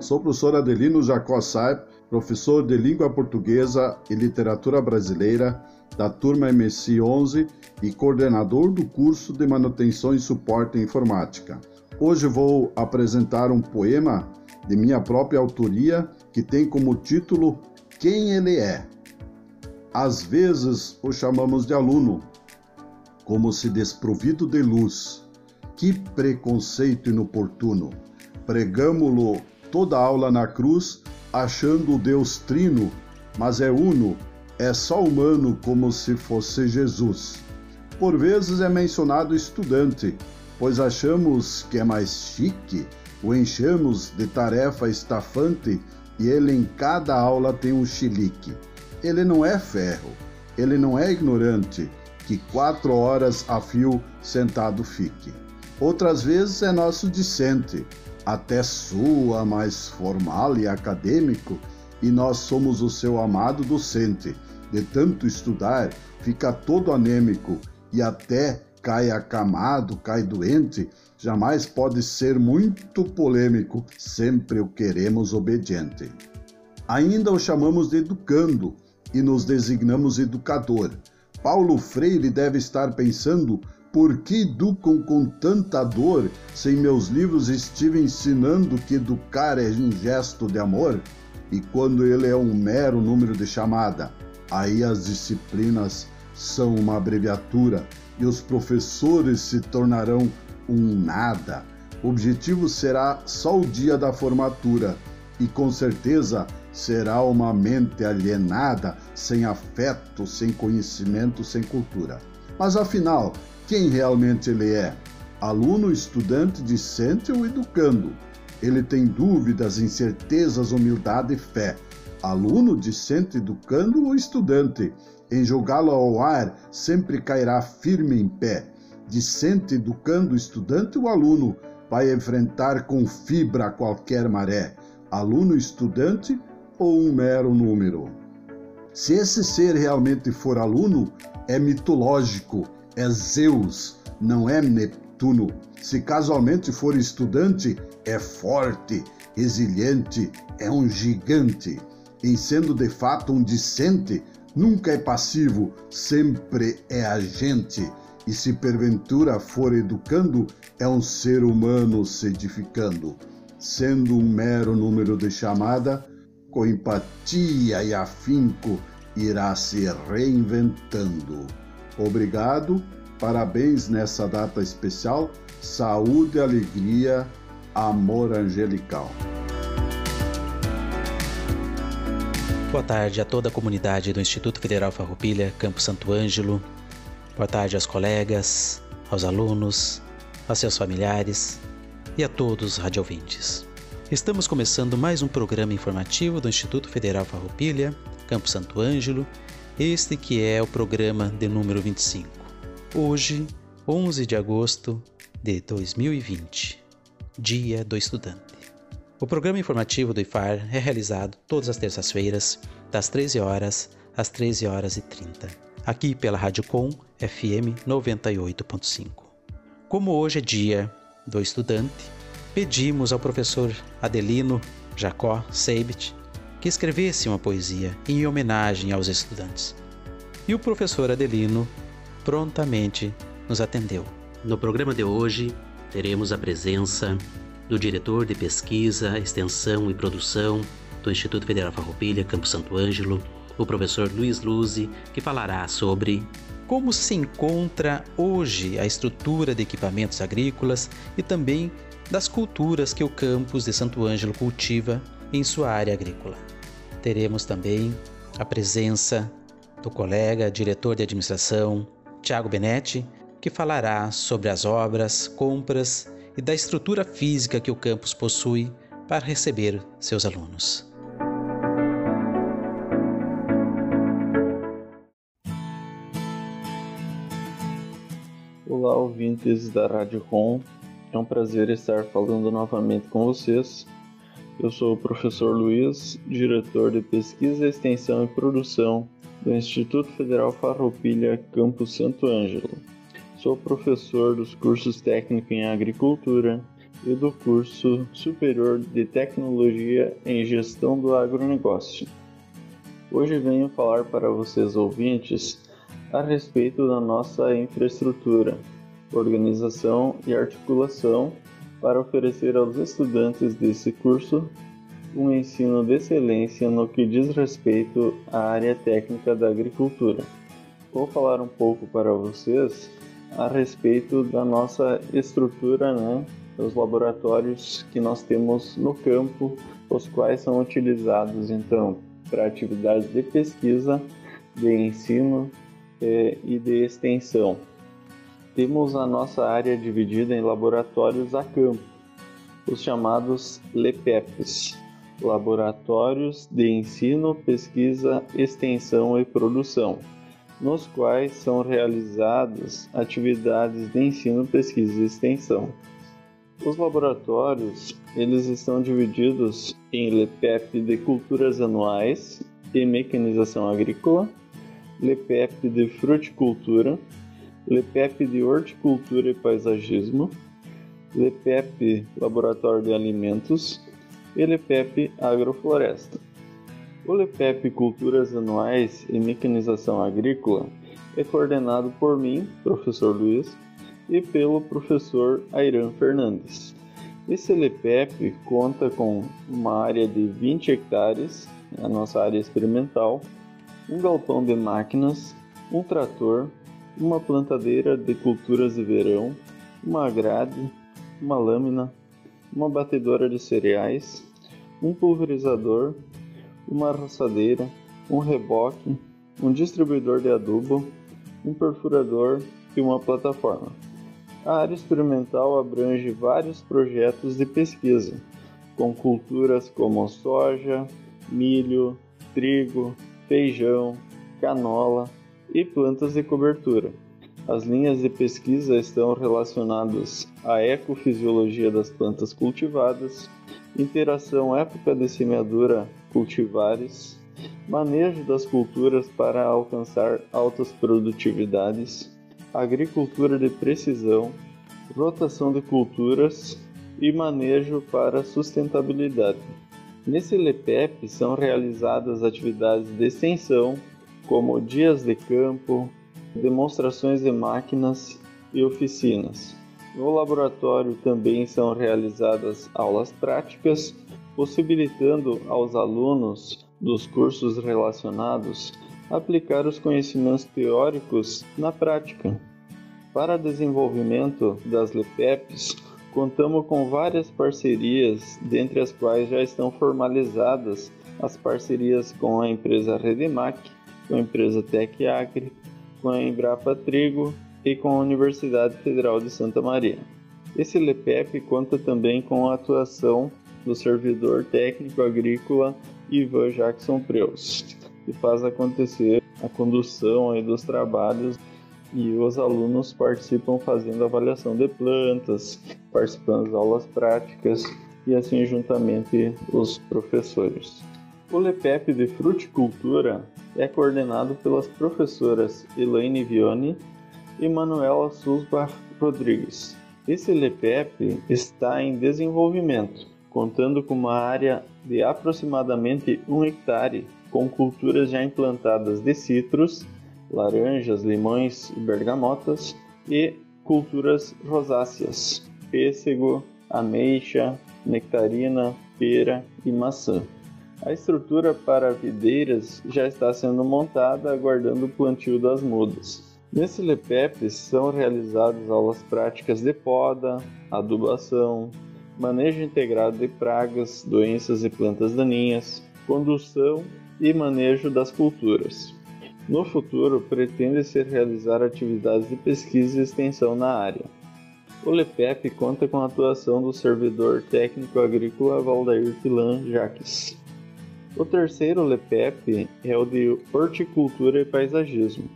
Sou professor Adelino Jacó Saib, professor de Língua Portuguesa e Literatura Brasileira da turma MSI 11 e coordenador do curso de Manutenção e Suporte em Informática. Hoje vou apresentar um poema de minha própria autoria que tem como título Quem ele é. Às vezes o chamamos de aluno, como se desprovido de luz. Que preconceito inoportuno! Pregamo-lo toda aula na cruz, achando o Deus trino, mas é uno, é só humano como se fosse Jesus. Por vezes é mencionado estudante, pois achamos que é mais chique, o enchemos de tarefa estafante e ele em cada aula tem um chilique. Ele não é ferro, ele não é ignorante, que quatro horas a fio sentado fique. Outras vezes é nosso discente, até sua mais formal e acadêmico, e nós somos o seu amado docente. De tanto estudar, fica todo anêmico e até cai acamado, cai doente, jamais pode ser muito polêmico, sempre o queremos obediente. Ainda o chamamos de educando e nos designamos educador. Paulo Freire deve estar pensando por que educam com tanta dor, se em meus livros estive ensinando que educar é um gesto de amor? E quando ele é um mero número de chamada, aí as disciplinas são uma abreviatura e os professores se tornarão um nada. O objetivo será só o dia da formatura e com certeza será uma mente alienada, sem afeto, sem conhecimento, sem cultura. Mas afinal, quem realmente ele é: aluno, estudante, discente ou educando. Ele tem dúvidas, incertezas, humildade e fé. Aluno, discente, educando ou estudante. Em jogá-lo ao ar, sempre cairá firme em pé. Discente, educando, estudante ou aluno, vai enfrentar com fibra qualquer maré. Aluno, estudante ou um mero número. Se esse ser realmente for aluno, é mitológico é Zeus, não é Neptuno. Se casualmente for estudante, é forte, resiliente, é um gigante. Em sendo de fato um discente, nunca é passivo, sempre é agente. E se porventura for educando, é um ser humano se edificando. Sendo um mero número de chamada, com empatia e afinco, irá se reinventando. Obrigado, parabéns nessa data especial, saúde, alegria, amor angelical. Boa tarde a toda a comunidade do Instituto Federal Farroupilha, Campo Santo Ângelo. Boa tarde aos colegas, aos alunos, aos seus familiares e a todos os radiovintes. Estamos começando mais um programa informativo do Instituto Federal Farroupilha, Campo Santo Ângelo, este que é o programa de número 25. Hoje, 11 de agosto de 2020, Dia do Estudante. O programa informativo do IFAR é realizado todas as terças-feiras, das 13 horas às 13 horas e 30, aqui pela Rádio Com FM 98.5. Como hoje é dia do estudante, pedimos ao professor Adelino Jacó Seibit que escrevesse uma poesia em homenagem aos estudantes. E o professor Adelino prontamente nos atendeu. No programa de hoje, teremos a presença do diretor de pesquisa, extensão e produção do Instituto Federal Farroupilha, Campo Santo Ângelo, o professor Luiz Luzi, que falará sobre como se encontra hoje a estrutura de equipamentos agrícolas e também das culturas que o campus de Santo Ângelo cultiva em sua área agrícola. Teremos também a presença do colega, diretor de administração, Tiago Benetti, que falará sobre as obras, compras e da estrutura física que o campus possui para receber seus alunos. Olá, ouvintes da Rádio Com. É um prazer estar falando novamente com vocês. Eu sou o professor Luiz, diretor de Pesquisa, Extensão e Produção do Instituto Federal Farroupilha, Campus Santo Ângelo. Sou professor dos cursos técnico em agricultura e do curso superior de tecnologia em gestão do agronegócio. Hoje venho falar para vocês ouvintes a respeito da nossa infraestrutura, organização e articulação para oferecer aos estudantes desse curso um ensino de excelência no que diz respeito à área técnica da agricultura. Vou falar um pouco para vocês a respeito da nossa estrutura, né, dos laboratórios que nós temos no campo, os quais são utilizados então para atividades de pesquisa, de ensino eh, e de extensão. Temos a nossa área dividida em laboratórios a campo, os chamados LEPEPs, Laboratórios de Ensino, Pesquisa, Extensão e Produção nos quais são realizadas atividades de ensino, pesquisa e extensão. Os laboratórios eles estão divididos em LEPEP de culturas anuais e mecanização agrícola, LEPEP de fruticultura, LEPEP de horticultura e paisagismo, LEPEP laboratório de alimentos e LEPEP agrofloresta. O LEPEP Culturas Anuais e Mecanização Agrícola é coordenado por mim, professor Luiz, e pelo professor Airan Fernandes. Esse LEPEP conta com uma área de 20 hectares, a nossa área experimental, um galpão de máquinas, um trator, uma plantadeira de culturas de verão, uma grade, uma lâmina, uma batedora de cereais, um pulverizador, uma roçadeira, um reboque, um distribuidor de adubo, um perfurador e uma plataforma. A área experimental abrange vários projetos de pesquisa, com culturas como soja, milho, trigo, feijão, canola e plantas de cobertura. As linhas de pesquisa estão relacionadas à ecofisiologia das plantas cultivadas, interação época de semeadura cultivares, manejo das culturas para alcançar altas produtividades, agricultura de precisão, rotação de culturas e manejo para sustentabilidade. Nesse LEPEP são realizadas atividades de extensão, como dias de campo, demonstrações de máquinas e oficinas. No laboratório também são realizadas aulas práticas, possibilitando aos alunos dos cursos relacionados aplicar os conhecimentos teóricos na prática. Para desenvolvimento das LEPEPs, contamos com várias parcerias, dentre as quais já estão formalizadas as parcerias com a empresa Redemac, com a empresa Tec Acre, com a Embrapa Trigo e com a Universidade Federal de Santa Maria. Esse LEPEP conta também com a atuação do servidor técnico agrícola Ivan Jackson Preus, que faz acontecer a condução aí dos trabalhos e os alunos participam fazendo avaliação de plantas, participando das aulas práticas e assim juntamente os professores. O LEPEP de fruticultura é coordenado pelas professoras Elaine Vione e Manuela Susbar Rodrigues. Esse LEPEP está em desenvolvimento, contando com uma área de aproximadamente um hectare, com culturas já implantadas de citros, laranjas, limões e bergamotas, e culturas rosáceas, pêssego, ameixa, nectarina, pera e maçã. A estrutura para videiras já está sendo montada, aguardando o plantio das mudas. Nesse LEPEP são realizadas aulas práticas de poda, adubação, manejo integrado de pragas, doenças e plantas daninhas, condução e manejo das culturas. No futuro, pretende-se realizar atividades de pesquisa e extensão na área. O LEPEP conta com a atuação do servidor técnico agrícola Valdair Pilan Jaques. O terceiro LEPEP é o de Horticultura e Paisagismo.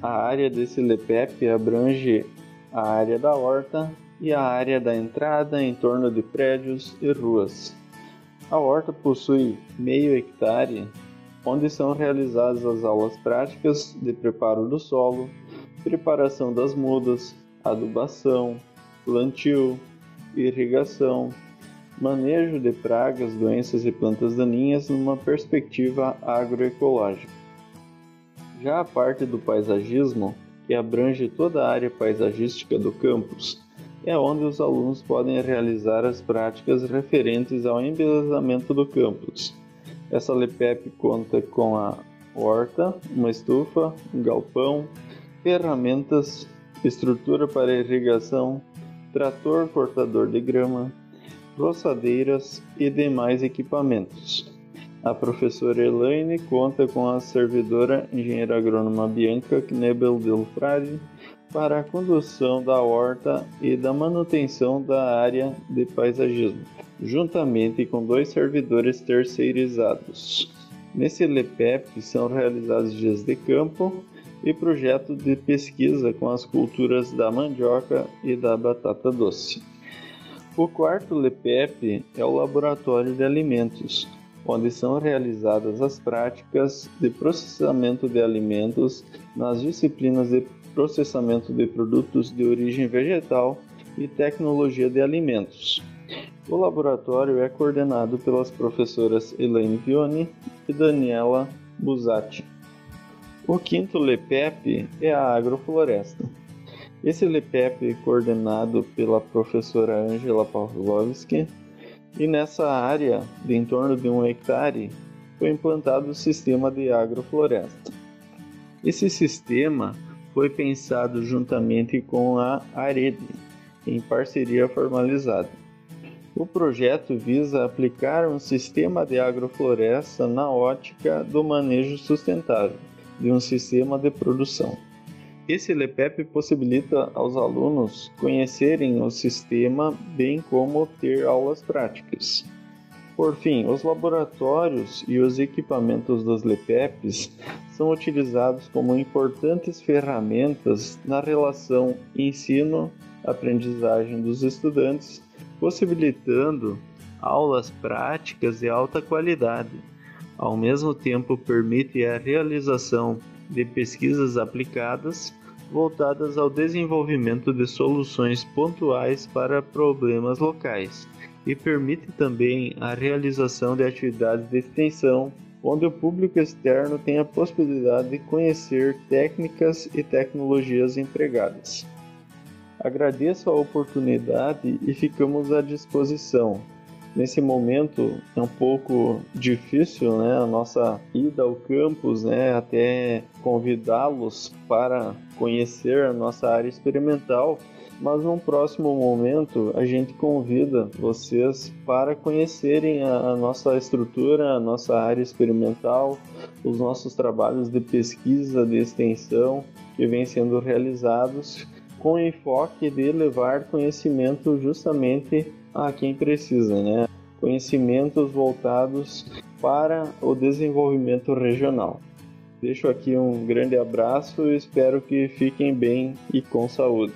A área desse LEPEP abrange a área da horta e a área da entrada em torno de prédios e ruas. A horta possui meio hectare onde são realizadas as aulas práticas de preparo do solo, preparação das mudas, adubação, plantio, irrigação, manejo de pragas, doenças e plantas daninhas numa perspectiva agroecológica. Já a parte do paisagismo, que abrange toda a área paisagística do campus, é onde os alunos podem realizar as práticas referentes ao embelezamento do campus, essa LEPEP conta com a horta, uma estufa, um galpão, ferramentas, estrutura para irrigação, trator cortador de grama, roçadeiras e demais equipamentos. A professora Elaine conta com a servidora engenheira agrônoma Bianca Knebel Del Frade para a condução da horta e da manutenção da área de paisagismo juntamente com dois servidores terceirizados. Nesse LEPEP são realizados dias de campo e projetos de pesquisa com as culturas da mandioca e da batata doce. O quarto LEPEP é o Laboratório de Alimentos, onde são realizadas as práticas de processamento de alimentos nas disciplinas de processamento de produtos de origem vegetal e tecnologia de alimentos. O laboratório é coordenado pelas professoras Elaine Vioni e Daniela Busatti. O quinto LEPEP é a agrofloresta. Esse LEPEP é coordenado pela professora Angela Pavlovski e nessa área, de em torno de um hectare, foi implantado o sistema de agrofloresta. Esse sistema foi pensado juntamente com a Arede, em parceria formalizada. O projeto visa aplicar um sistema de agrofloresta na ótica do manejo sustentável de um sistema de produção. Esse LEPEP possibilita aos alunos conhecerem o sistema, bem como ter aulas práticas. Por fim, os laboratórios e os equipamentos dos LEPEPs são utilizados como importantes ferramentas na relação ensino-aprendizagem dos estudantes possibilitando aulas práticas de alta qualidade. Ao mesmo tempo, permite a realização de pesquisas aplicadas voltadas ao desenvolvimento de soluções pontuais para problemas locais e permite também a realização de atividades de extensão onde o público externo tem a possibilidade de conhecer técnicas e tecnologias empregadas. Agradeço a oportunidade e ficamos à disposição. Nesse momento é um pouco difícil, né, a nossa ida ao campus, né, até convidá-los para conhecer a nossa área experimental, mas num próximo momento a gente convida vocês para conhecerem a, a, nossa estrutura, a nossa área experimental, os nossos trabalhos de pesquisa, de extensão que vêm sendo realizados com enfoque de levar conhecimento justamente a quem precisa, né? Conhecimentos voltados para o desenvolvimento regional. Deixo aqui um grande abraço e espero que fiquem bem e com saúde.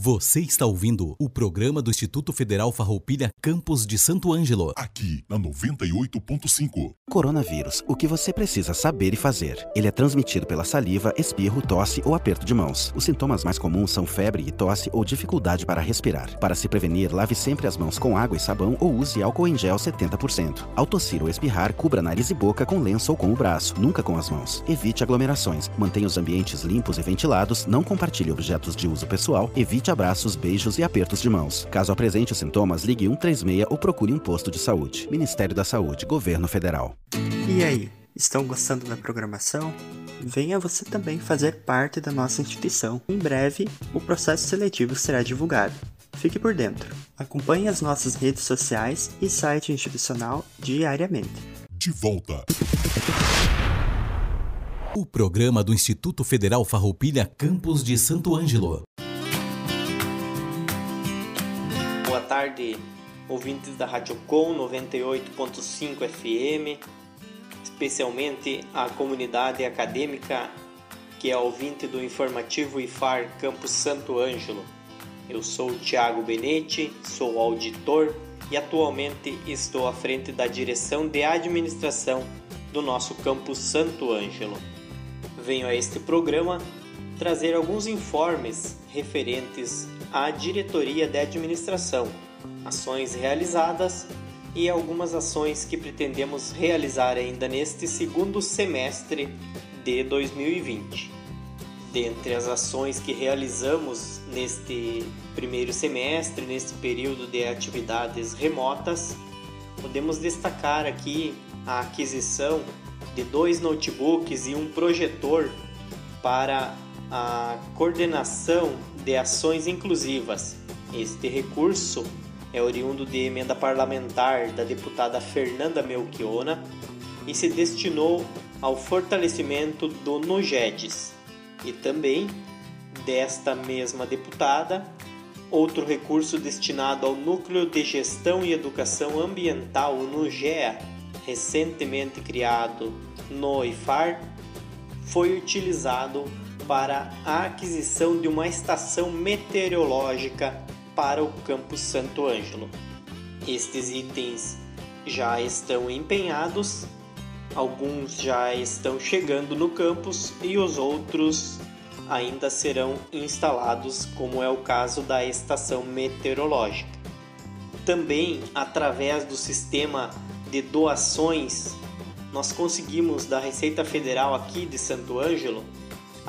Você está ouvindo o programa do Instituto Federal Farroupilha Campos de Santo Ângelo. Aqui na 98.5. Coronavírus, o que você precisa saber e fazer. Ele é transmitido pela saliva, espirro, tosse ou aperto de mãos. Os sintomas mais comuns são febre e tosse ou dificuldade para respirar. Para se prevenir, lave sempre as mãos com água e sabão ou use álcool em gel 70%. Ao tossir ou espirrar, cubra nariz e boca com lenço ou com o braço, nunca com as mãos. Evite aglomerações. Mantenha os ambientes limpos e ventilados. Não compartilhe objetos de uso pessoal. Evite abraços, beijos e apertos de mãos. Caso apresente os sintomas, ligue 136 ou procure um posto de saúde. Ministério da Saúde, Governo Federal. E aí, estão gostando da programação? Venha você também fazer parte da nossa instituição. Em breve, o processo seletivo será divulgado. Fique por dentro. Acompanhe as nossas redes sociais e site institucional diariamente gente volta. O programa do Instituto Federal Farroupilha Campos de Santo Ângelo. Tarde, ouvintes da Rádio Com 98.5 FM, especialmente a comunidade acadêmica que é ouvinte do informativo IFAR Campos Santo Ângelo. Eu sou Tiago Benetti, sou auditor e atualmente estou à frente da direção de administração do nosso campus Santo Ângelo. Venho a este programa trazer alguns informes referentes à diretoria de administração, ações realizadas e algumas ações que pretendemos realizar ainda neste segundo semestre de 2020. Dentre as ações que realizamos neste primeiro semestre, neste período de atividades remotas, podemos destacar aqui a aquisição de dois notebooks e um projetor para a coordenação de ações inclusivas. Este recurso é oriundo de emenda parlamentar da deputada Fernanda Melchiona e se destinou ao fortalecimento do NUGEDES e também desta mesma deputada outro recurso destinado ao Núcleo de Gestão e Educação Ambiental, o NUGEA, recentemente criado no IFAR, foi utilizado para a aquisição de uma estação meteorológica para o campus Santo Ângelo. Estes itens já estão empenhados Alguns já estão chegando no campus e os outros ainda serão instalados, como é o caso da estação meteorológica. Também, através do sistema de doações, nós conseguimos da Receita Federal aqui de Santo Ângelo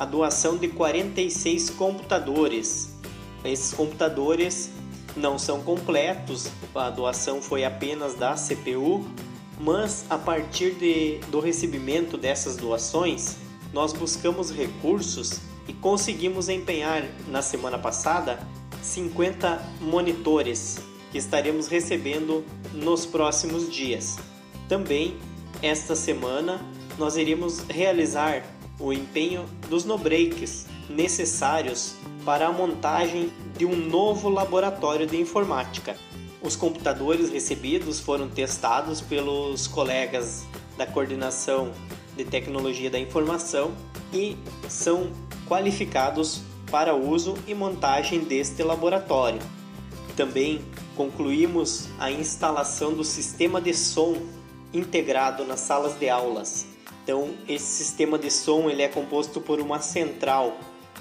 a doação de 46 computadores. Esses computadores não são completos, a doação foi apenas da CPU, mas a partir de, do recebimento dessas doações, nós buscamos recursos e conseguimos empenhar na semana passada 50 monitores que estaremos recebendo nos próximos dias. Também esta semana nós iremos realizar o empenho dos no-breaks necessários para a montagem de um novo laboratório de informática os computadores recebidos foram testados pelos colegas da coordenação de tecnologia da informação e são qualificados para uso e montagem deste laboratório. Também concluímos a instalação do sistema de som integrado nas salas de aulas. Então, esse sistema de som ele é composto por uma central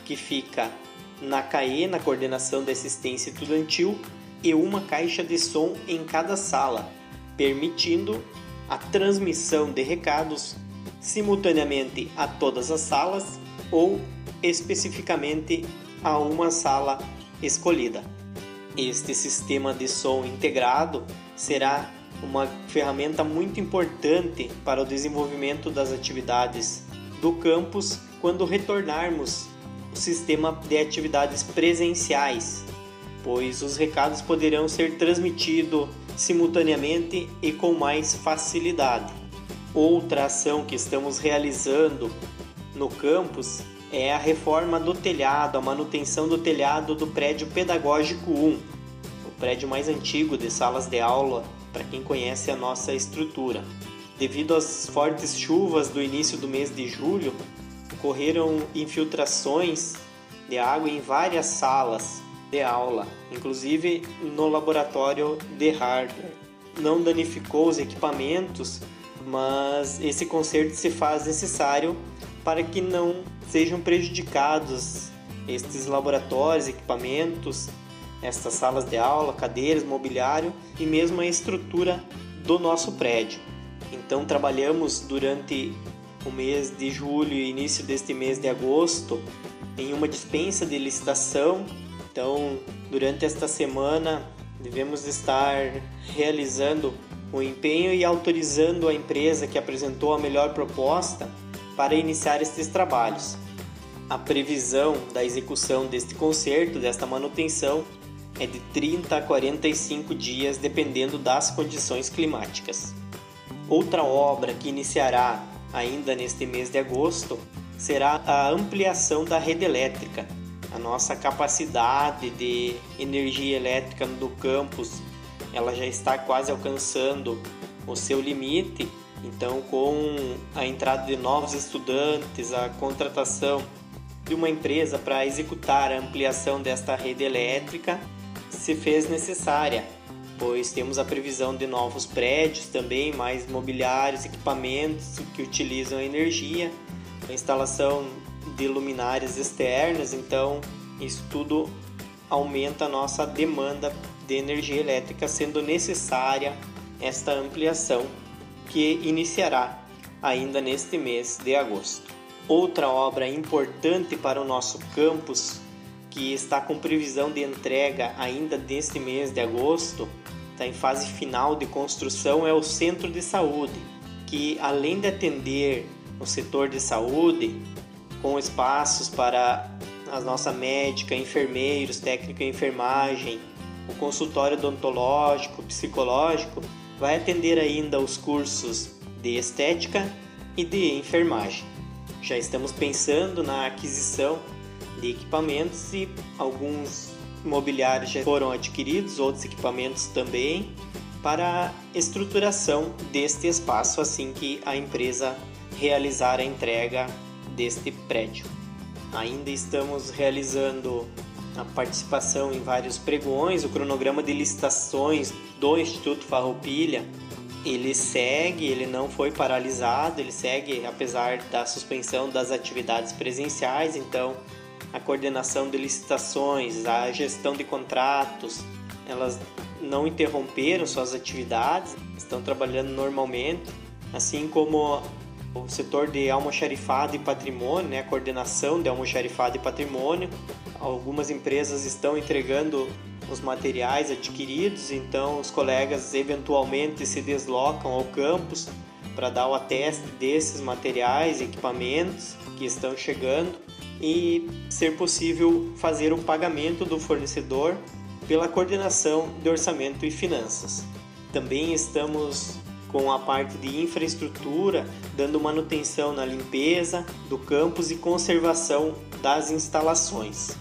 que fica na CAE, na coordenação da assistência estudantil, e uma caixa de som em cada sala, permitindo a transmissão de recados simultaneamente a todas as salas ou especificamente a uma sala escolhida. Este sistema de som integrado será uma ferramenta muito importante para o desenvolvimento das atividades do campus quando retornarmos o sistema de atividades presenciais pois os recados poderão ser transmitidos simultaneamente e com mais facilidade. Outra ação que estamos realizando no campus é a reforma do telhado, a manutenção do telhado do prédio pedagógico 1, o prédio mais antigo de salas de aula, para quem conhece a nossa estrutura. Devido às fortes chuvas do início do mês de julho, ocorreram infiltrações de água em várias salas de aula, inclusive no laboratório de hardware. Não danificou os equipamentos, mas esse conserto se faz necessário para que não sejam prejudicados estes laboratórios, equipamentos, estas salas de aula, cadeiras, mobiliário e mesmo a estrutura do nosso prédio. Então trabalhamos durante o mês de julho e início deste mês de agosto em uma dispensa de licitação então, durante esta semana, devemos estar realizando o empenho e autorizando a empresa que apresentou a melhor proposta para iniciar estes trabalhos. A previsão da execução deste conserto, desta manutenção, é de 30 a 45 dias, dependendo das condições climáticas. Outra obra que iniciará ainda neste mês de agosto será a ampliação da rede elétrica. A nossa capacidade de energia elétrica do campus ela já está quase alcançando o seu limite. Então, com a entrada de novos estudantes, a contratação de uma empresa para executar a ampliação desta rede elétrica, se fez necessária, pois temos a previsão de novos prédios também, mais mobiliários, equipamentos que utilizam energia, a instalação de luminárias externas, então isso tudo aumenta a nossa demanda de energia elétrica, sendo necessária esta ampliação que iniciará ainda neste mês de agosto. Outra obra importante para o nosso campus, que está com previsão de entrega ainda neste mês de agosto, está em fase final de construção, é o Centro de Saúde, que além de atender o setor de saúde, com espaços para a nossa médica, enfermeiros, técnico em enfermagem, o consultório odontológico, psicológico, vai atender ainda os cursos de estética e de enfermagem. Já estamos pensando na aquisição de equipamentos e alguns mobiliários já foram adquiridos, outros equipamentos também, para a estruturação deste espaço assim que a empresa realizar a entrega deste prédio. Ainda estamos realizando a participação em vários pregões, o cronograma de licitações do Instituto Farroupilha, ele segue, ele não foi paralisado, ele segue apesar da suspensão das atividades presenciais, então a coordenação de licitações, a gestão de contratos, elas não interromperam suas atividades, estão trabalhando normalmente, assim como o setor de almoxarifado e patrimônio, né, a coordenação de almoxarifado e patrimônio. Algumas empresas estão entregando os materiais adquiridos, então os colegas eventualmente se deslocam ao campus para dar o ateste desses materiais, equipamentos que estão chegando e ser possível fazer o pagamento do fornecedor pela coordenação de orçamento e finanças. Também estamos com a parte de infraestrutura, dando manutenção na limpeza do campus e conservação das instalações.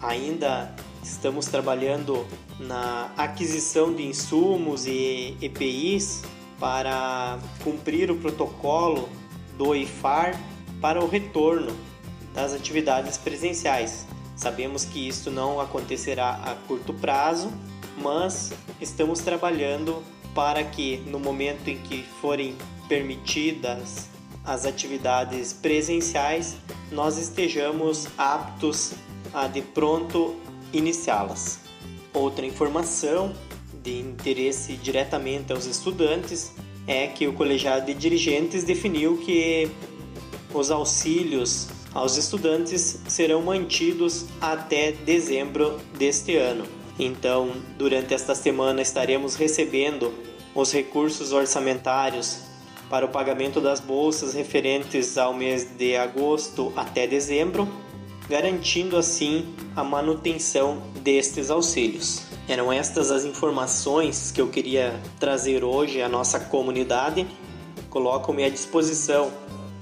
Ainda estamos trabalhando na aquisição de insumos e EPIs para cumprir o protocolo do IFAR para o retorno das atividades presenciais. Sabemos que isso não acontecerá a curto prazo, mas estamos trabalhando para que no momento em que forem permitidas as atividades presenciais, nós estejamos aptos a de pronto iniciá-las. Outra informação de interesse diretamente aos estudantes é que o colegiado de dirigentes definiu que os auxílios aos estudantes serão mantidos até dezembro deste ano. Então, durante esta semana estaremos recebendo os recursos orçamentários para o pagamento das bolsas referentes ao mês de agosto até dezembro, garantindo assim a manutenção destes auxílios. Eram estas as informações que eu queria trazer hoje à nossa comunidade. Coloco-me à disposição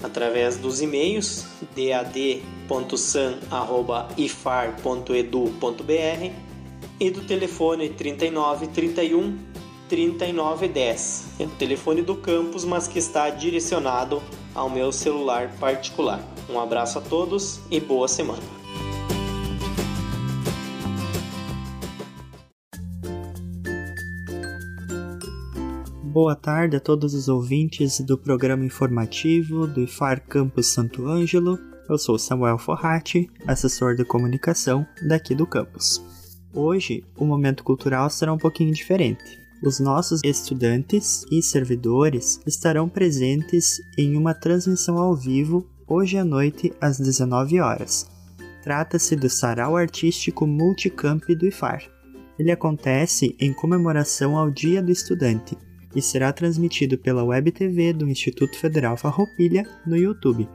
através dos e-mails dad.san@ifar.edu.br e do telefone 39 31 3910. É o telefone do campus, mas que está direcionado ao meu celular particular. Um abraço a todos e boa semana. Boa tarde a todos os ouvintes do programa informativo do IFAR Campus Santo Ângelo. Eu sou Samuel Forratti, assessor de comunicação daqui do campus. Hoje, o momento cultural será um pouquinho diferente. Os nossos estudantes e servidores estarão presentes em uma transmissão ao vivo hoje à noite às 19 horas. Trata-se do Sarau Artístico Multicamp do IFAR. Ele acontece em comemoração ao Dia do Estudante e será transmitido pela Web TV do Instituto Federal Farroupilha no YouTube.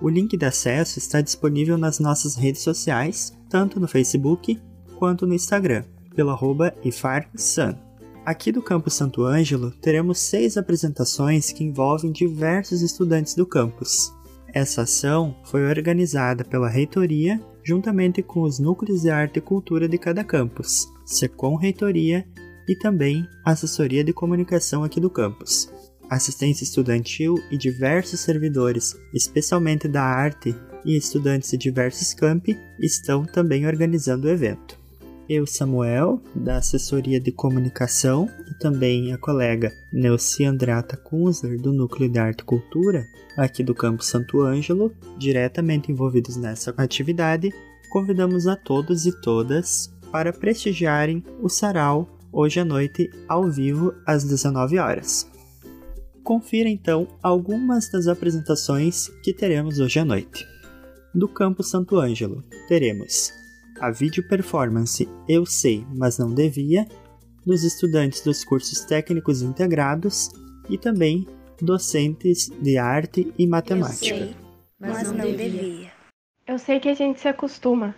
O link de acesso está disponível nas nossas redes sociais, tanto no Facebook quanto no Instagram, pelo arroba IFARSAN. Aqui do campus Santo Ângelo, teremos seis apresentações que envolvem diversos estudantes do campus. Essa ação foi organizada pela reitoria juntamente com os núcleos de arte e cultura de cada campus, SECOM Reitoria e também assessoria de comunicação aqui do campus. Assistência estudantil e diversos servidores, especialmente da arte e estudantes de diversos campi, estão também organizando o evento. Eu, Samuel, da assessoria de comunicação, e também a colega Neuci Andrata Kunzler, do Núcleo de Arte e Cultura, aqui do Campo Santo Ângelo, diretamente envolvidos nessa atividade, convidamos a todos e todas para prestigiarem o sarau hoje à noite ao vivo às 19 horas. Confira então algumas das apresentações que teremos hoje à noite. Do Campo Santo Ângelo, teremos a vídeo performance Eu Sei, mas Não Devia, dos estudantes dos cursos técnicos integrados e também docentes de arte e matemática. Eu sei, mas não devia. Eu sei que a gente se acostuma.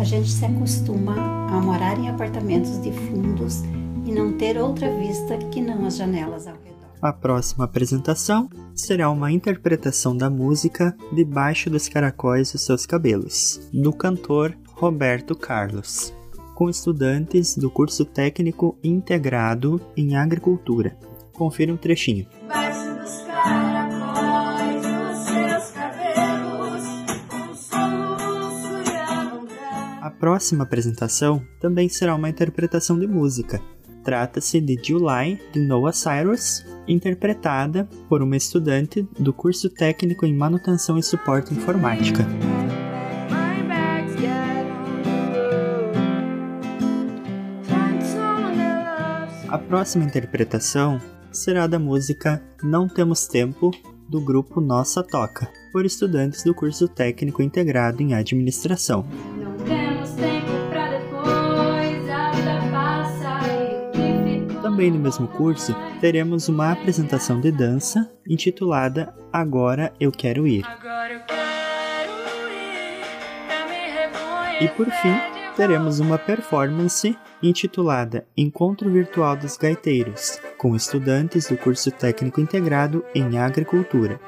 A gente se acostuma a morar em apartamentos de fundos e não ter outra vista que não as janelas ao redor. A próxima apresentação será uma interpretação da música Debaixo dos Caracóis dos Seus Cabelos, do cantor Roberto Carlos, com estudantes do curso técnico integrado em agricultura. Confira um trechinho. A próxima apresentação também será uma interpretação de música. Trata-se de July, de Noah Cyrus, interpretada por uma estudante do curso técnico em manutenção e suporte informática. A próxima interpretação será da música Não Temos Tempo, do grupo Nossa Toca, por estudantes do curso técnico integrado em administração. Também no mesmo curso, teremos uma apresentação de dança intitulada Agora Eu Quero Ir. Reconhecer. E por fim, teremos uma performance intitulada Encontro Virtual dos Gaiteiros, com estudantes do curso técnico integrado em agricultura.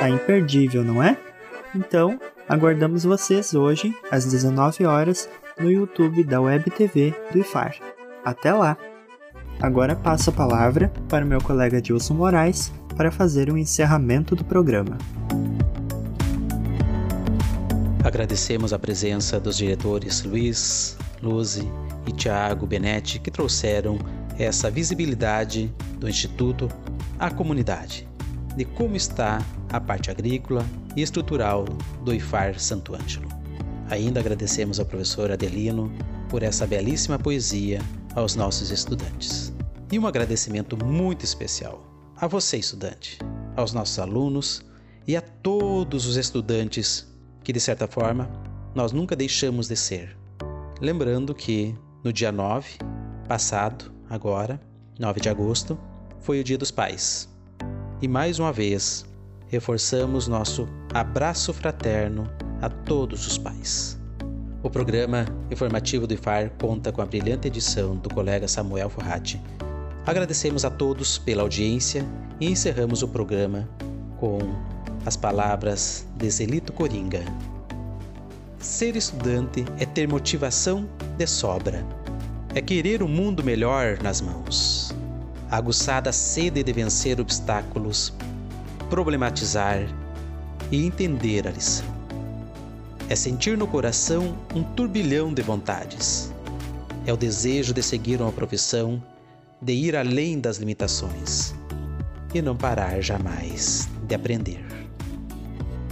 Tá imperdível, não é? Então, aguardamos vocês hoje às 19 horas no YouTube da Web TV do IFAR. Até lá! Agora passo a palavra para o meu colega Dilson Moraes para fazer o encerramento do programa. Agradecemos a presença dos diretores Luiz, Luzi e Tiago Benetti que trouxeram essa visibilidade do Instituto à comunidade, de como está a parte agrícola e estrutural do IFAR Santo Ângelo. Ainda agradecemos ao professor Adelino por essa belíssima poesia aos nossos estudantes. E um agradecimento muito especial a você, estudante, aos nossos alunos e a todos os estudantes que, de certa forma, nós nunca deixamos de ser. Lembrando que no dia 9, passado, agora, 9 de agosto, foi o Dia dos Pais. E mais uma vez, reforçamos nosso abraço fraterno a todos os pais. O programa informativo do IFAR conta com a brilhante edição do colega Samuel Forratti. Agradecemos a todos pela audiência e encerramos o programa com as palavras de Zelito Coringa. Ser estudante é ter motivação de sobra, é querer um mundo melhor nas mãos, aguçada sede de vencer obstáculos, problematizar e entender a lição. É sentir no coração um turbilhão de vontades. É o desejo de seguir uma profissão, de ir além das limitações e não parar jamais de aprender.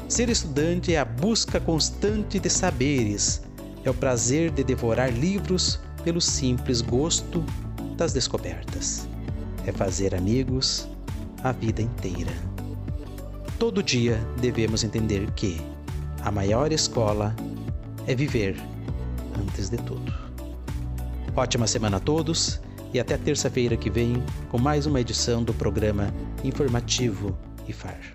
Ser estudante é a busca constante de saberes, é o prazer de devorar livros pelo simples gosto das descobertas. É fazer amigos a vida inteira. Todo dia devemos entender que a maior escola é viver antes de tudo. Ótima semana a todos e até terça-feira que vem com mais uma edição do programa informativo IFAR.